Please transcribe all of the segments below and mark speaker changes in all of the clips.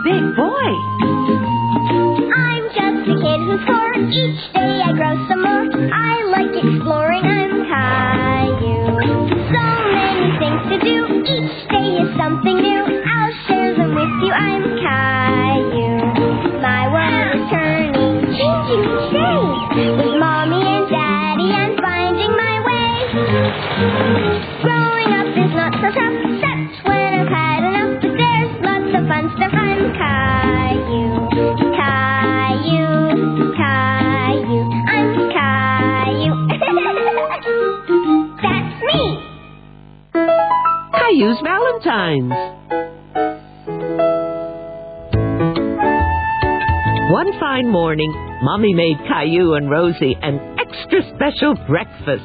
Speaker 1: big boy.
Speaker 2: I'm just a kid who's four. Each day I grow some more. I
Speaker 3: Caillou's Valentine's. One fine morning, Mommy made Caillou and Rosie an extra special breakfast.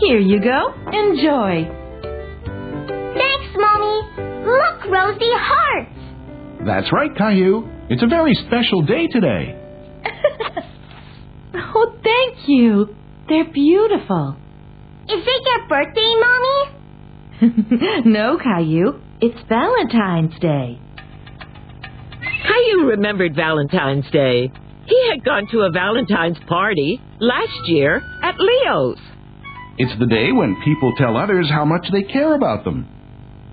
Speaker 1: Here you go. Enjoy.
Speaker 2: Thanks, Mommy. Look, Rosie, hearts.
Speaker 4: That's right, Caillou. It's a very special day today.
Speaker 1: Oh, thank you. They're beautiful.
Speaker 2: Is it your birthday, Mommy?
Speaker 1: no, Caillou. It's Valentine's Day.
Speaker 3: Caillou remembered Valentine's Day. He had gone to a Valentine's party last year at Leo's.
Speaker 4: It's the day when people tell others how much they care about them.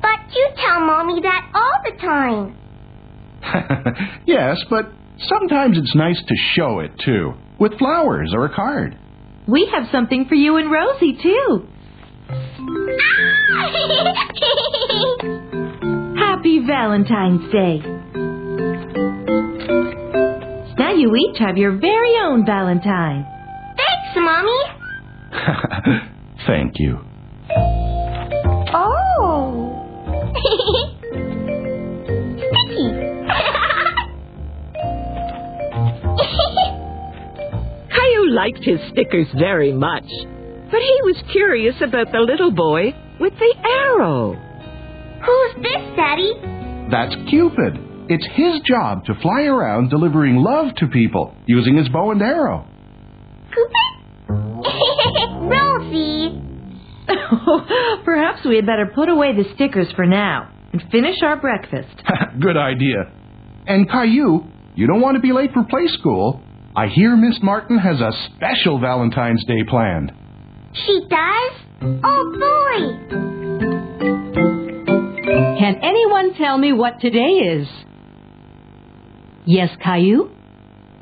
Speaker 2: But you tell Mommy that all the time.
Speaker 4: yes, but sometimes it's nice to show it too, with flowers or a card.
Speaker 1: We have something for you and Rosie, too. Happy Valentine's Day. Now you each have your very own Valentine.
Speaker 2: Thanks, Mommy.
Speaker 4: Thank you.
Speaker 2: Oh. Sticky.
Speaker 3: Caillou liked his stickers very much, but he was curious about the little boy with the arrow.
Speaker 2: Who's this, Daddy?
Speaker 4: That's Cupid. It's his job to fly around delivering love to people using his bow and arrow.
Speaker 2: Cupid? Rosie.
Speaker 1: Perhaps we had better put away the stickers for now and finish our breakfast.
Speaker 4: Good idea. And Caillou, you don't want to be late for play school. I hear Miss Martin has a special Valentine's Day planned.
Speaker 2: She does? Oh, boy.
Speaker 5: Can anyone tell me what today is? Yes, Caillou?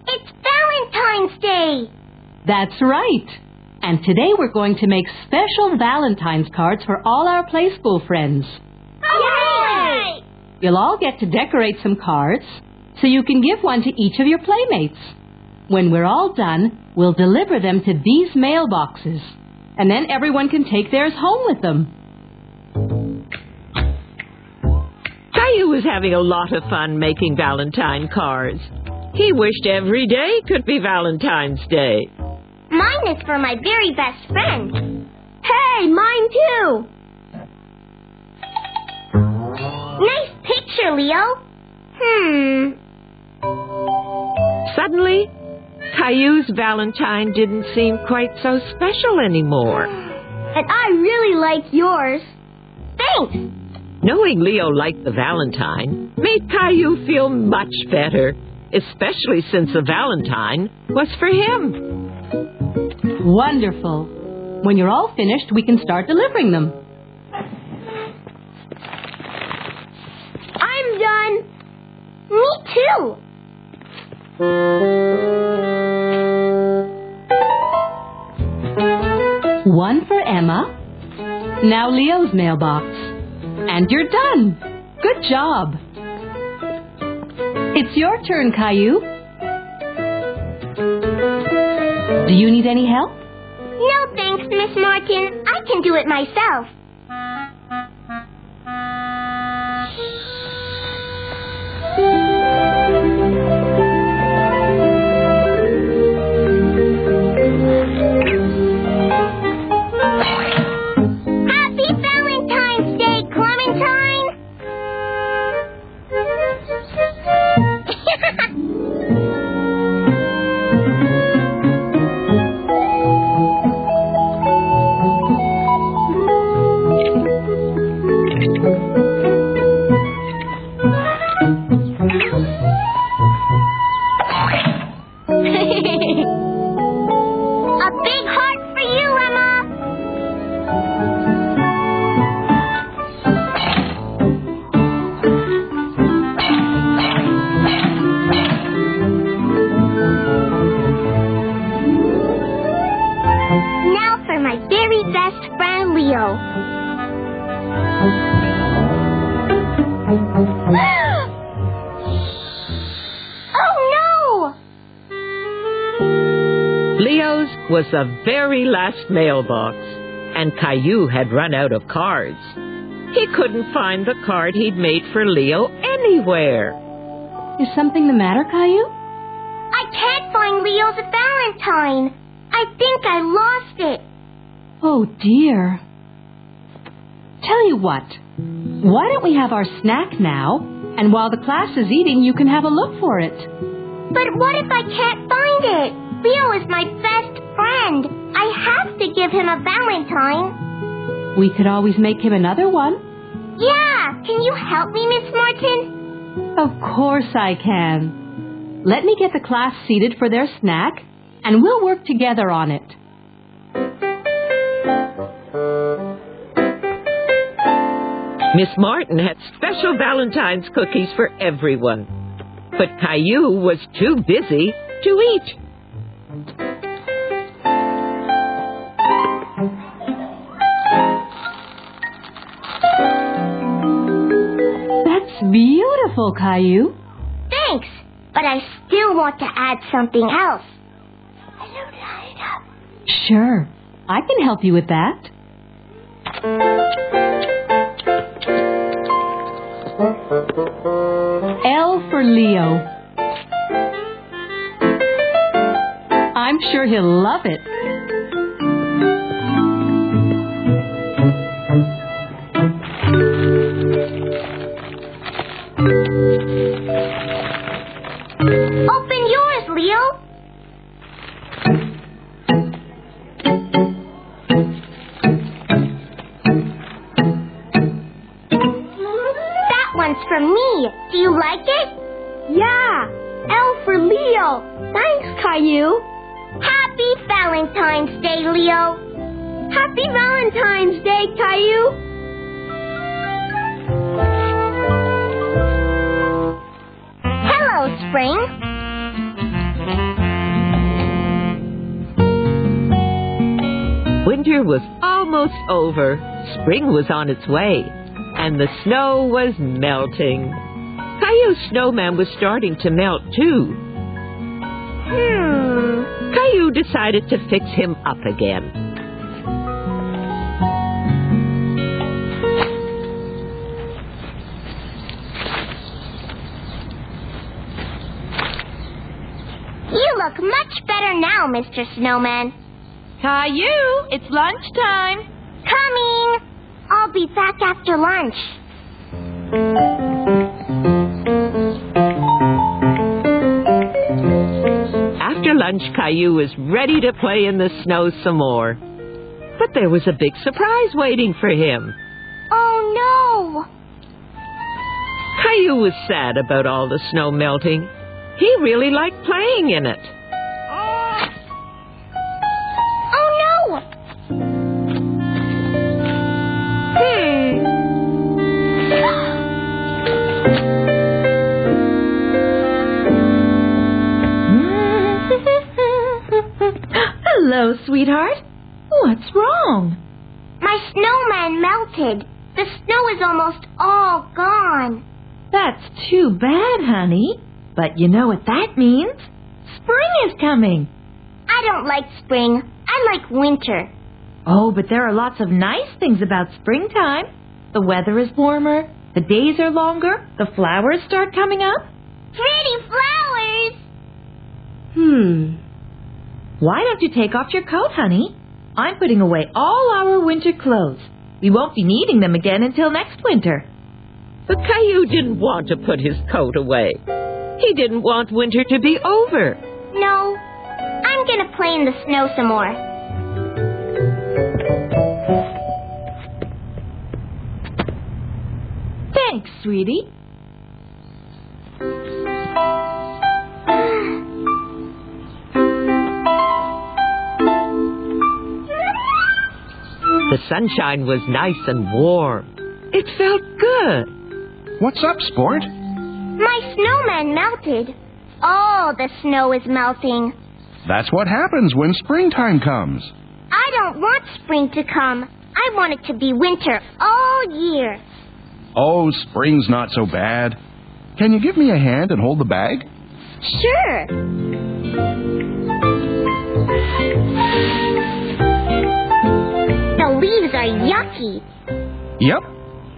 Speaker 2: It's Valentine's Day.
Speaker 5: That's right. And today we're going to make special Valentine's cards for all our play school friends.
Speaker 2: Hooray!
Speaker 5: You'll all get to decorate some cards so you can give one to each of your playmates. When we're all done, we'll deliver them to these mailboxes. And then everyone can take theirs home with them.
Speaker 3: Caillou was having a lot of fun making Valentine cards. He wished every day could be Valentine's Day.
Speaker 2: Mine is for my very best friend. Hey, mine too. Nice picture, Leo. Hmm.
Speaker 3: Suddenly, Caillou's Valentine didn't seem quite so special anymore.
Speaker 2: And I really like yours. Thanks.
Speaker 3: Knowing Leo liked the Valentine made Caillou feel much better, especially since the Valentine was for him.
Speaker 5: Wonderful. When you're all finished, we can start delivering them.
Speaker 2: I'm done. Me too.
Speaker 5: One for Emma. Now Leo's mailbox. And you're done. Good job. It's your turn, Caillou. Do you need any help?
Speaker 2: No thanks, Miss Martin. I can do it myself.
Speaker 3: Last mailbox, and Caillou had run out of cards. He couldn't find the card he'd made for Leo anywhere.
Speaker 5: Is something the matter, Caillou?
Speaker 2: I can't find Leo's Valentine. I think I lost it.
Speaker 5: Oh, dear. Tell you what. Why don't we have our snack now? And while the class is eating, you can have a look for it.
Speaker 2: But what if I can't find it? Leo is my best friend. I have to give him a Valentine.
Speaker 5: We could always make him another one.
Speaker 2: Yeah, can you help me, Miss Martin?
Speaker 5: Of course I can. Let me get the class seated for their snack, and we'll work together on it.
Speaker 3: Miss Martin had special Valentine's cookies for everyone. But Caillou was too busy to eat.
Speaker 5: That's beautiful, Caillou.
Speaker 2: Thanks, but I still want to add something else.
Speaker 5: Sure. I can help you with that. L for Leo. I'm sure he'll love it.
Speaker 2: Open yours, Leo. That one's for me. Do you like it? Yeah. L for Leo. Thanks, Caillou. Happy Valentine's Day, Leo. Happy Valentine's Day, Caillou. Hello, Spring.
Speaker 3: Winter was almost over. Spring was on its way, and the snow was melting. Caillou's snowman was starting to melt too. Decided to fix him up again.
Speaker 2: You look much better now, Mr. Snowman.
Speaker 1: Caillou, it's lunchtime.
Speaker 2: Coming. I'll be back after lunch.
Speaker 3: Lunch, Caillou was ready to play in the snow some more. But there was a big surprise waiting for him.
Speaker 2: Oh no!
Speaker 3: Caillou was sad about all the snow melting. He really liked playing in it.
Speaker 1: Hello, sweetheart. What's wrong?
Speaker 2: My snowman melted. The snow is almost all gone.
Speaker 1: That's too bad, honey. But you know what that means? Spring is coming.
Speaker 2: I don't like spring. I like winter.
Speaker 1: Oh, but there are lots of nice things about springtime. The weather is warmer, the days are longer, the flowers start coming up.
Speaker 2: Pretty flowers!
Speaker 5: Hmm.
Speaker 1: Why don't you take off your coat, honey? I'm putting away all our winter clothes. We won't be needing them again until next winter.
Speaker 3: But Caillou didn't want to put his coat away. He didn't want winter to be over.
Speaker 2: No. I'm gonna play in the snow some more.
Speaker 1: Thanks, sweetie.
Speaker 3: The sunshine was nice and warm. It felt good.
Speaker 4: What's up, sport?
Speaker 2: My snowman melted. All the snow is melting.
Speaker 4: That's what happens when springtime comes.
Speaker 2: I don't want spring to come. I want it to be winter all year.
Speaker 4: Oh, spring's not so bad. Can you give me a hand and hold the bag?
Speaker 2: Sure. The leaves are yucky.
Speaker 4: Yep.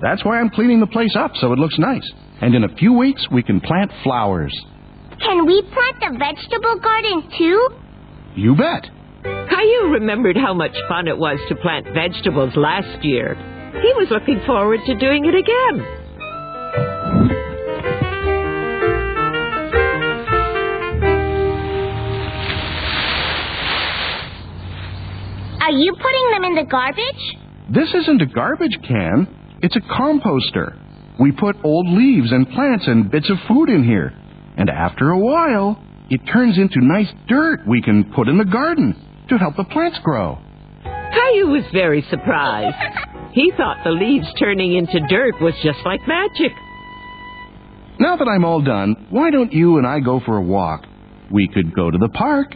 Speaker 4: That's why I'm cleaning the place up so it looks nice. And in a few weeks, we can plant flowers.
Speaker 2: Can we plant the vegetable garden too?
Speaker 4: You bet.
Speaker 3: Caillou remembered how much fun it was to plant vegetables last year. He was looking forward to doing it again.
Speaker 2: Are you putting them in the garbage?
Speaker 4: This isn't a garbage can, it's a composter. We put old leaves and plants and bits of food in here. And after a while, it turns into nice dirt we can put in the garden to help the plants grow.
Speaker 3: Caillou was very surprised. He thought the leaves turning into dirt was just like magic.
Speaker 4: Now that I'm all done, why don't you and I go for a walk? We could go to the park.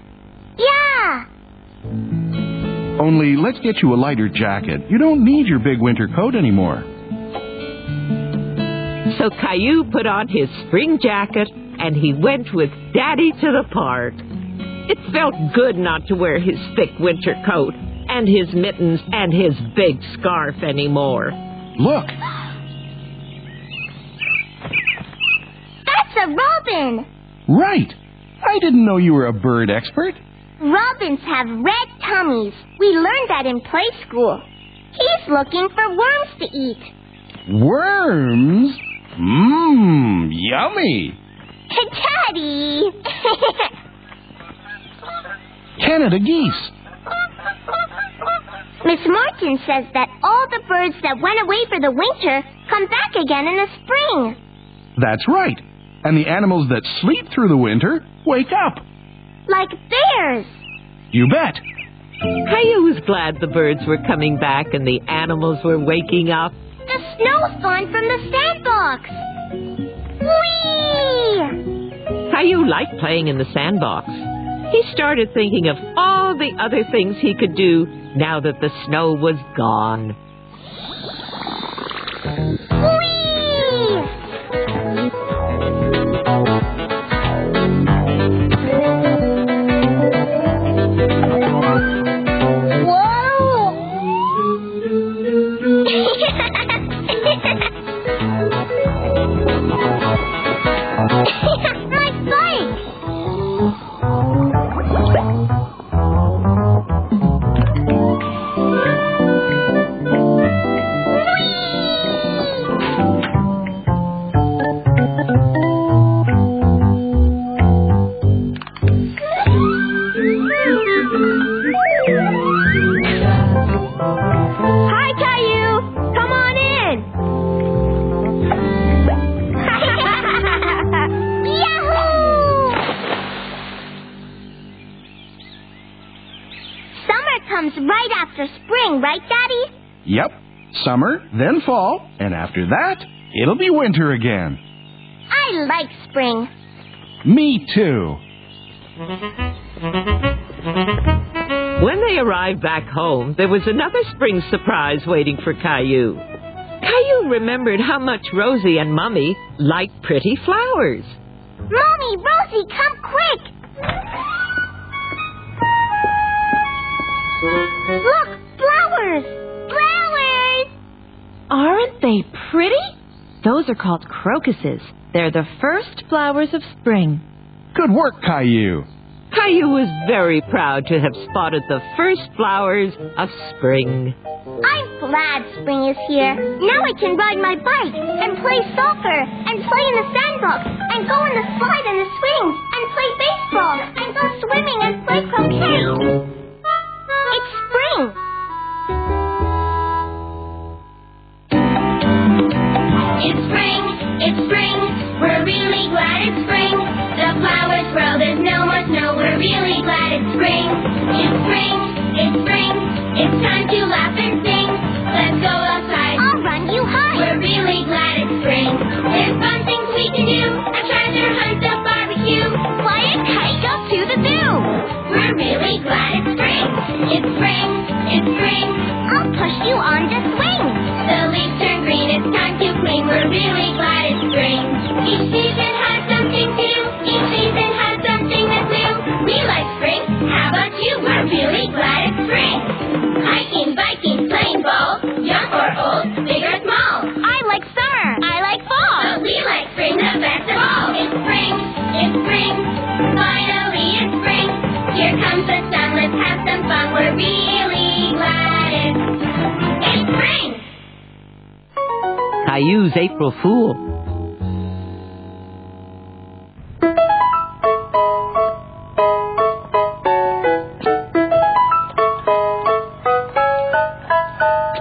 Speaker 2: Yeah.
Speaker 4: Only let's get you a lighter jacket. You don't need your big winter coat anymore.
Speaker 3: So Caillou put on his spring jacket and he went with Daddy to the park. It felt good not to wear his thick winter coat and his mittens and his big scarf anymore.
Speaker 4: Look,
Speaker 2: That's a robin.
Speaker 4: right. I didn't know you were a bird expert.
Speaker 2: Robins have red tummies. We learned that in play school. He's looking for worms to eat.
Speaker 4: Worms? Mmm, yummy.
Speaker 2: Daddy!
Speaker 4: Canada geese.
Speaker 2: Miss Martin says that all the birds that went away for the winter come back again in the spring.
Speaker 4: That's right. And the animals that sleep through the winter wake up.
Speaker 2: Like bears.
Speaker 4: You bet.
Speaker 3: Caillou was glad the birds were coming back and the animals were waking up.
Speaker 2: The snow's gone from the sandbox. Whee!
Speaker 3: Caillou liked playing in the sandbox. He started thinking of all the other things he could do now that the snow was gone.
Speaker 2: Killer. Summer,
Speaker 4: then fall, and after that, it'll be winter again.
Speaker 2: I like spring.
Speaker 4: Me too.
Speaker 3: When they arrived back home, there was another spring surprise waiting for Caillou. Caillou remembered how much Rosie and Mummy liked pretty flowers.
Speaker 2: Mommy, Rosie, come quick! Look,
Speaker 1: Aren't they pretty? Those are called crocuses. They're the first flowers of spring.
Speaker 4: Good work, Caillou.
Speaker 3: Caillou was very proud to have spotted the first flowers of spring.
Speaker 2: I'm glad spring is here. Now I can ride my bike and play soccer and play in the sandbox and go on the slide and the swings and play baseball and go swimming and play croquet. It's spring.
Speaker 6: It's spring, it's spring, we're really glad it's spring. The flowers grow, there's no more snow, we're really glad it's spring. It's spring, it's spring, it's time to laugh and sing. Let's go outside,
Speaker 2: I'll run you high.
Speaker 6: we're really glad it's spring. There's fun things we can do, a treasure hunt, a barbecue.
Speaker 2: Fly a kite, go to the zoo.
Speaker 6: We're really glad it's spring. It's spring, it's spring,
Speaker 2: I'll push you on the
Speaker 3: Caillou's April Fool.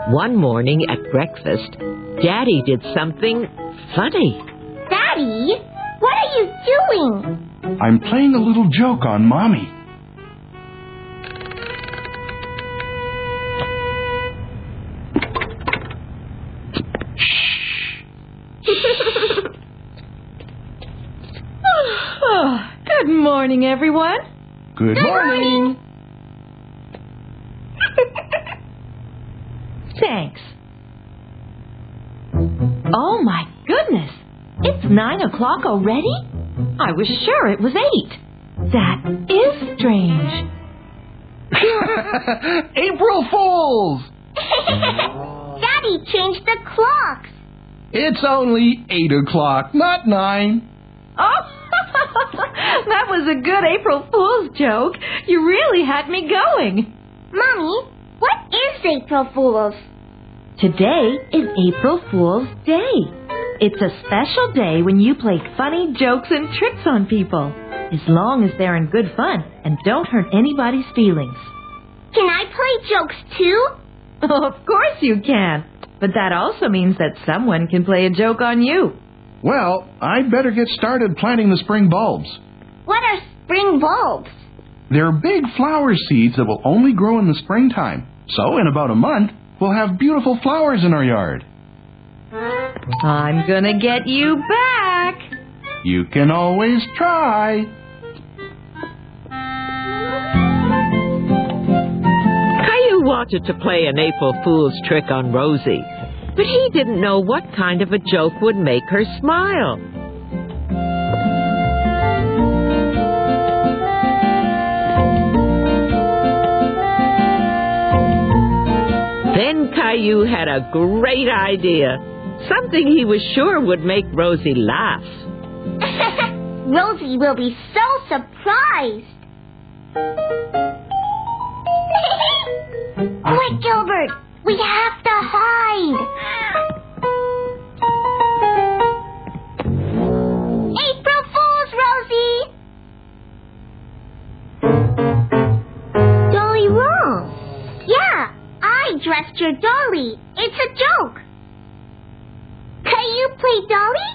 Speaker 3: One morning at breakfast, Daddy did something funny.
Speaker 2: Daddy, what are you doing?
Speaker 4: I'm playing a little joke on Mommy.
Speaker 1: Morning, everyone.
Speaker 4: Good morning.
Speaker 1: Thanks. Oh my goodness! It's nine o'clock already? I was sure it was eight. That is strange.
Speaker 4: April Fools!
Speaker 2: Daddy changed the clocks.
Speaker 4: It's only eight o'clock, not nine.
Speaker 1: Oh, that was a good April Fool's joke. You really had me going.
Speaker 2: Mommy, what is April Fool's?
Speaker 1: Today is April Fool's Day. It's a special day when you play funny jokes and tricks on people, as long as they're in good fun and don't hurt anybody's feelings.
Speaker 2: Can I play jokes too?
Speaker 1: of course you can, but that also means that someone can play a joke on you.
Speaker 4: Well, I'd better get started planting the spring bulbs.
Speaker 2: What are spring bulbs?
Speaker 4: They're big flower seeds that will only grow in the springtime. So, in about a month, we'll have beautiful flowers in our yard.
Speaker 1: I'm gonna get you back.
Speaker 4: You can always try.
Speaker 3: Caillou wanted to play an April Fool's trick on Rosie, but he didn't know what kind of a joke would make her smile. Then Caillou had a great idea, something he was sure would make Rosie laugh.
Speaker 2: Rosie will be so surprised. Quick, Gilbert! We have to hide! I dressed your dolly. It's a joke. Can you play dolly?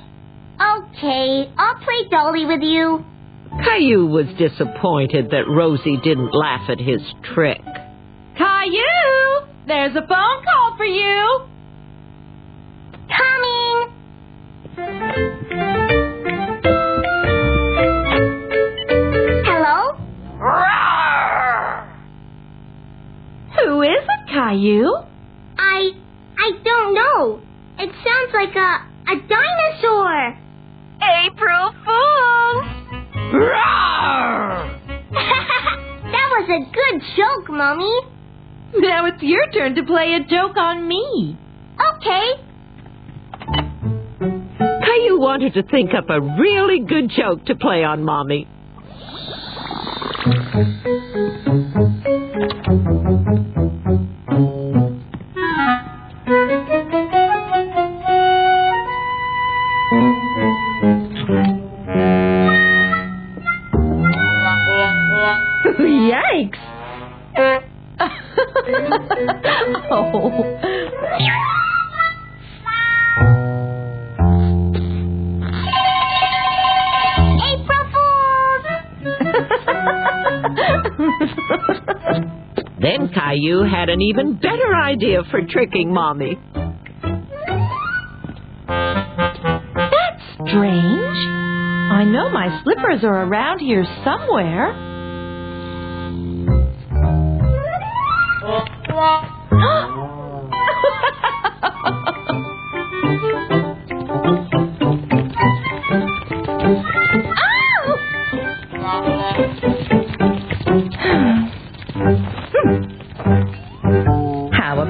Speaker 2: Okay, I'll play dolly with you.
Speaker 3: Caillou was disappointed that Rosie didn't laugh at his trick.
Speaker 1: Caillou, there's a phone call for you.
Speaker 2: Coming! Hello?
Speaker 1: Who is it, Caillou?
Speaker 2: I I don't know. It sounds like a a dinosaur.
Speaker 1: April Fools!
Speaker 2: that was a good joke, Mommy.
Speaker 1: Now it's your turn to play a joke on me.
Speaker 2: Okay.
Speaker 3: Caillou wanted to think up a really good joke to play on Mommy.
Speaker 1: Oh.
Speaker 3: Then Caillou had an even better idea for tricking Mommy.
Speaker 1: That's strange. I know my slippers are around here somewhere.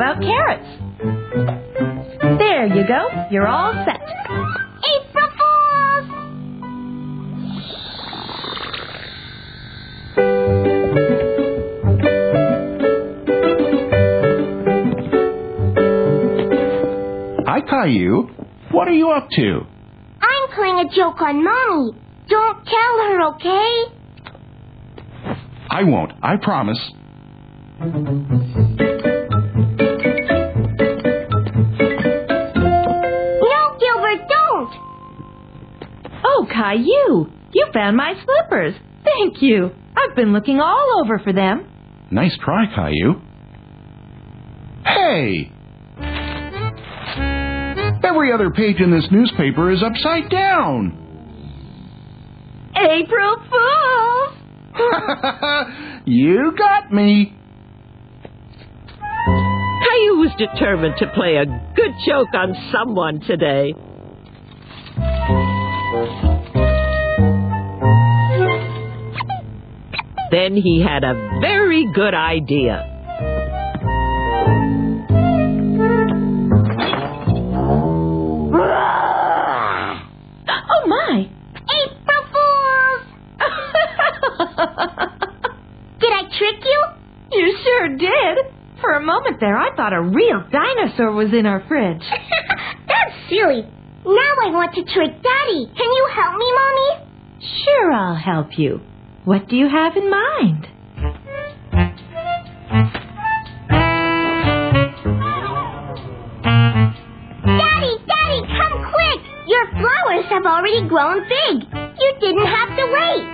Speaker 1: About carrots? There you go. You're all set.
Speaker 2: April Fools!
Speaker 4: Hi, Caillou. What are you up to?
Speaker 2: I'm playing a joke on Mommy. Don't tell her, okay?
Speaker 4: I won't, I promise.
Speaker 1: Oh, Caillou, you found my slippers. Thank you. I've been looking all over for them.
Speaker 4: Nice try, Caillou. Hey! Every other page in this newspaper is upside down.
Speaker 1: April Fools!
Speaker 4: you got me.
Speaker 3: Caillou was determined to play a good joke on someone today. Then he had a very good idea.
Speaker 1: Oh, my!
Speaker 2: April Fools! Did I trick you?
Speaker 1: you sure did. For a moment there, I thought a real dinosaur was in our fridge.
Speaker 2: That's silly. Now I want to trick Daddy. Can you help me, Mommy?
Speaker 1: Sure, I'll help you. What do you have in mind?
Speaker 2: Daddy, Daddy, come quick! Your flowers have already grown big. You didn't have to wait.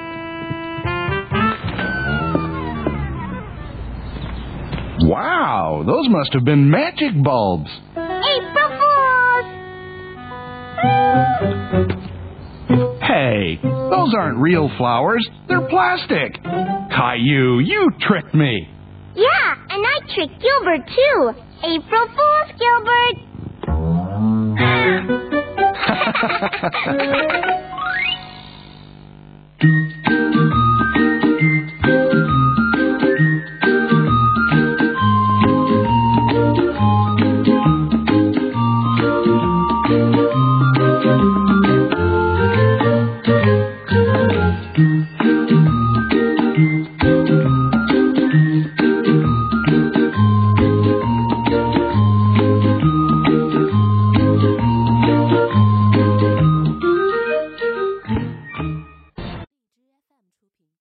Speaker 4: Wow, those must have been magic bulbs.
Speaker 2: April Fools!
Speaker 4: Hey, those aren't real flowers. They're plastic. Caillou, you tricked me.
Speaker 2: Yeah, and I tricked Gilbert too. April Fools, Gilbert!